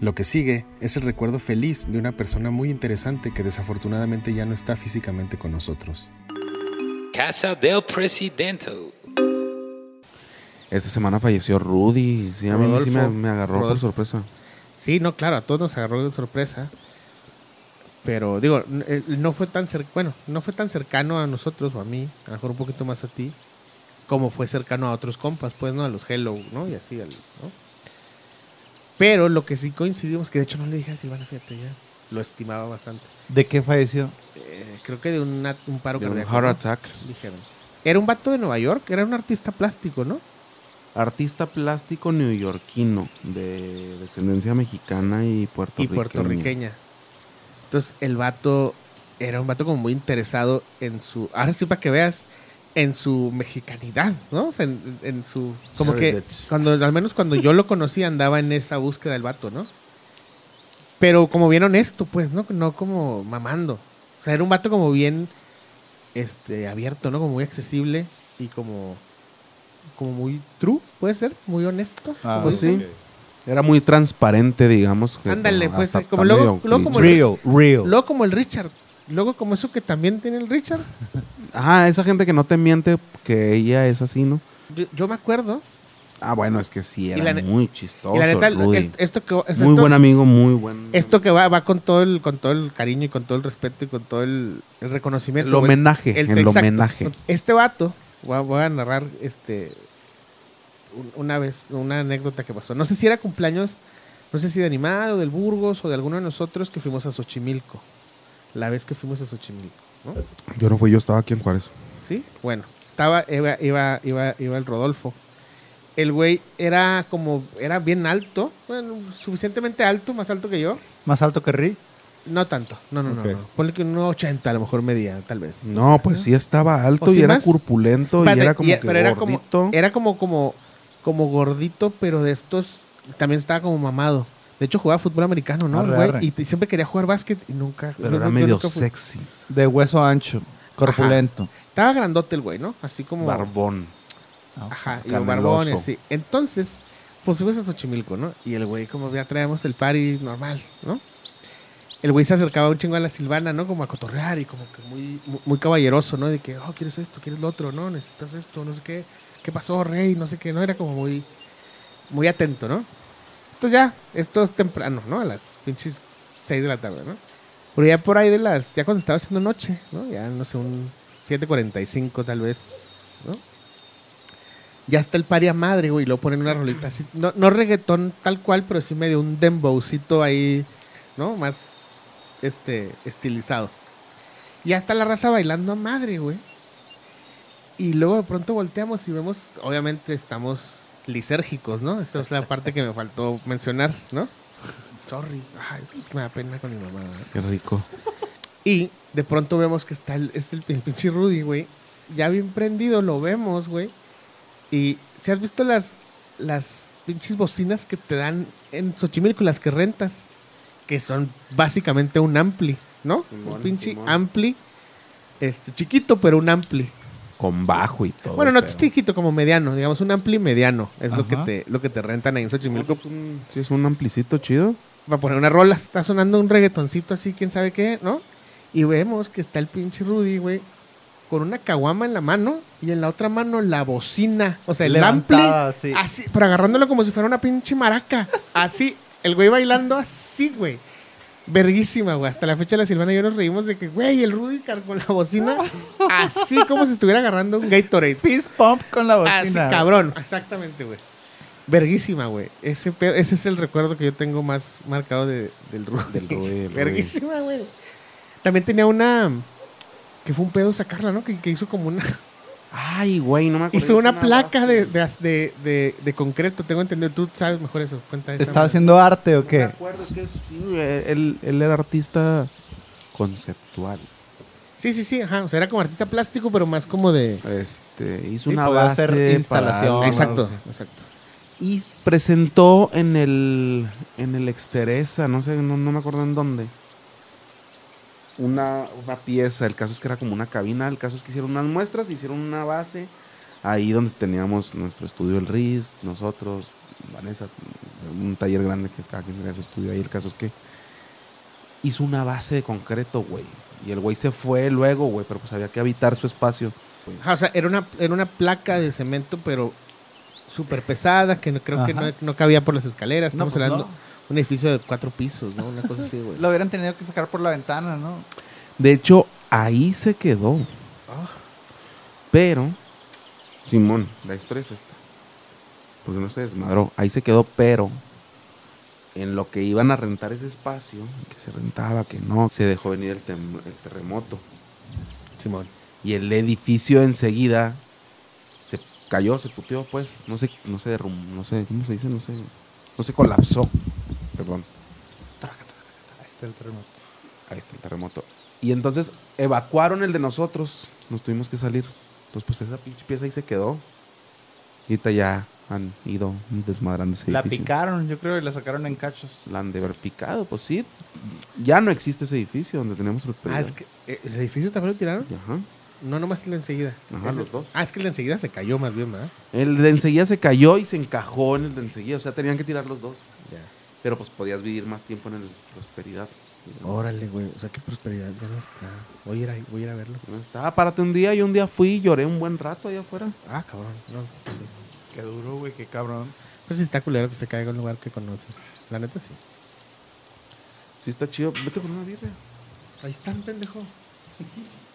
Lo que sigue es el recuerdo feliz de una persona muy interesante que desafortunadamente ya no está físicamente con nosotros. Casa del Presidente. Esta semana falleció Rudy. Sí, a mí sí me, agarró por Rodolfo. sorpresa. Sí, no, claro, a todos nos agarró de sorpresa. Pero digo, eh, no fue tan cer- bueno, no fue tan cercano a nosotros o a mí, a lo mejor un poquito más a ti, como fue cercano a otros compas, pues, ¿no? A los Hello, ¿no? Y así, al- ¿no? Pero lo que sí coincidimos, que de hecho no le dije a Silvana, fíjate, ya lo estimaba bastante. ¿De qué falleció? Eh, creo que de una- un paro De un cardíaco. heart ¿no? attack. Dijeron. Era un vato de Nueva York, era un artista plástico, ¿no? Artista plástico neoyorquino de descendencia mexicana y y puertorriqueña. puertorriqueña. Entonces el vato era un vato como muy interesado en su, ahora sí para que veas, en su mexicanidad, ¿no? O sea, en, en su, como que cuando, al menos cuando yo lo conocí andaba en esa búsqueda del vato, ¿no? Pero como bien honesto, pues, ¿no? No como mamando. O sea, era un vato como bien, este, abierto, ¿no? Como muy accesible y como, como muy true, puede ser, muy honesto. Ah, Pues sí. Era muy transparente, digamos. Ándale, como pues, como luego- medio luego como cliché. el- Real, real. Luego como el Richard. Luego como eso que también tiene el Richard. Ajá, esa gente que no te miente que ella es así, ¿no? Yo, yo me acuerdo. Ah, bueno, es que sí, era la muy chistoso. y la neta, Rudy. es- esto que es- muy esto, buen amigo, muy buen. esto que va, va con todo el, con todo el cariño y con todo el respeto y con todo el, el reconocimiento. el homenaje, el, homenaje. Este vato, voy a, voy a narrar este un- una vez, una anécdota que pasó. No sé si era cumpleaños, no sé si de Animal o del Burgos o de alguno de nosotros que fuimos a Xochimilco. La vez que fuimos a Xochimilco. ¿no? Yo no fui, yo estaba aquí en Juárez. Sí, bueno, estaba, iba, iba, iba, iba el Rodolfo. El güey era como, era bien alto, bueno, suficientemente alto, más alto que yo. ¿Más alto que Riz? No tanto, no, no, no, no. Ponle que un 80 a lo mejor medía, tal vez. No, pues sí estaba alto y era corpulento y era como y- que pero era como, gordito. era como, como, como gordito, pero de estos, también estaba como mamado. De hecho, jugaba fútbol americano, ¿no? el Arre, güey? arre. Y, siempre quería jugar básquet y nunca. pero era medio nunca sexy. De hueso ancho, corpulento. Estaba grandote el güey, ¿no? Así como. Barbón. Ajá, y Caneloso. barbones, sí. Entonces, pues fuimos a Xochimilco, ¿no? Y el güey, como ya traemos el party normal, ¿no? El güey se acercaba un chingo a la Silvana, ¿no? Como a cotorrear y como que muy, muy, muy caballeroso, ¿no? De que, oh, ¿quieres esto? ¿Quieres lo otro? ¿No? ¿Necesitas esto? No sé qué. ¿Qué pasó, rey? No sé qué, ¿no? Era como muy, muy atento, ¿no? Entonces ya, esto es temprano, ¿no? A las pinches 6 de la tarde, ¿no? Pero ya por ahí de las, ya cuando estaba haciendo noche, ¿no? Ya, no sé, un 7.45 tal vez, ¿no? ya está el pari a madre, güey, y luego ponen una rolita así, no, no reggaetón tal cual, pero sí medio un dembowcito ahí, ¿no? Más, este, estilizado. Y ya está la raza bailando a madre, güey. Y luego de pronto volteamos y vemos, obviamente estamos lisérgicos, ¿no? Esa es la parte que me faltó mencionar, ¿no? Sorry, Ay, es que me da pena con mi mamá, ¿eh? Qué rico. Y de pronto vemos que está el, es el, el pinche Rudy, güey. Ya bien prendido, lo vemos, güey. Y si has visto las, las pinches bocinas que te dan en Xochimilco, las que rentas, que son básicamente un ampli, ¿no? Simón, un pinche Simón. ampli, este, chiquito, pero un ampli. Con bajo y todo. bueno, no pero- chiquito, como mediano, digamos, un ampli mediano. Es lo que, te, lo que te rentan ahí en Xochimilco Es un- Sí, es un amplicito chido. va a poner una rola, está sonando un reggaetoncito así, quién sabe qué, ¿no? Y vemos que está el pinche Rudy, güey, con una caguama en la mano y en la otra mano la bocina, o sea, el ampli, sí. así, pero agarrándolo como si fuera una pinche maraca, así, el güey bailando así, güey. Verguísima, güey. Hasta la fecha la Silvana y yo nos reímos de que, güey, el Rudy con la bocina, así como si estuviera agarrando un Gatorade. Fist pump con la bocina. Así, cabrón. Exactamente, güey. Verguísima, güey. Ese, pedo- ese es el recuerdo que yo tengo más marcado de, del Rudy. Del Rudy. Verguísima, güey. También tenía una... Que fue un pedo sacarla, ¿no? Que, que hizo como una... Ay, güey, no me acuerdo. Hizo una placa de, de, de, de- de concreto, tengo entendido. Tú sabes mejor eso. Cuenta esa ¿Estaba madre. haciendo arte o No me qué? acuerdo, es que es- sí, güey, él, él era artista conceptual. Sí, sí, sí. Ajá. O sea, era como artista plástico, pero más como de... Este, hizo Sí, una base hacer para instalación. exacto, exacto. Y presentó en el en el Exteresa, no sé, no, no me acuerdo en dónde. Una, una pieza, el caso es que era como una cabina, el caso es que hicieron unas muestras, hicieron una base ahí donde teníamos nuestro estudio El RIS, nosotros, Vanessa, un taller grande que cada quien tenía su estudio ahí. El caso es que hizo una base de concreto, güey. Y el güey se fue luego, güey, pero pues había que habitar su espacio. Ajá, o sea, era una, era una placa de cemento, pero súper pesada, que no, creo que no, no cabía por las escaleras. No, Estamos pues hablando no. Un edificio de cuatro pisos, ¿no? Una cosa así, güey. Lo hubieran tenido que sacar por la ventana, ¿no? De hecho, ahí se quedó. Ah, Pero, Simón, la historia es esta. Porque no se desmadró. Ahí se quedó, pero en lo que iban a rentar ese espacio, que se rentaba, que no, se dejó venir el, el terremoto. Simón. Y el edificio enseguida se cayó, se puteó, pues. No sé, no se derrumbó, no sé, ¿cómo se dice? No sé. No se colapsó. Perdón. Ahí está el terremoto. Ahí está el terremoto. Y entonces evacuaron el de nosotros. Nos tuvimos que salir. Entonces, pues esa pinche pieza ahí se quedó. Y ahorita ya han ido desmadrando ese La edificio. picaron, yo creo, y la sacaron en cachos. La han de haber picado, pues sí. Ya no existe ese edificio donde teníamos Ah, prosperidad. es que eh, el edificio también lo tiraron. Ajá. No, nomás el de enseguida. Ajá, Ese- los dos. Ah, es que el de enseguida se cayó más bien, ¿verdad? El de enseguida se cayó y se encajó en el de enseguida. O sea, tenían que tirar los dos. Ya. Pero pues podías vivir más tiempo en el prosperidad. Órale, güey. O sea, qué prosperidad. Ya no está. Voy a ir a, voy a, ir a verlo. No estaba, párate un día y un día fui y lloré un buen rato allá afuera. Ah, cabrón. No, pues sí. Qué duro, güey, qué cabrón. Pues sí está culero que se caiga en un lugar que conoces. La neta sí. Sí está chido. Vete con una birria. Ahí están, pendejo.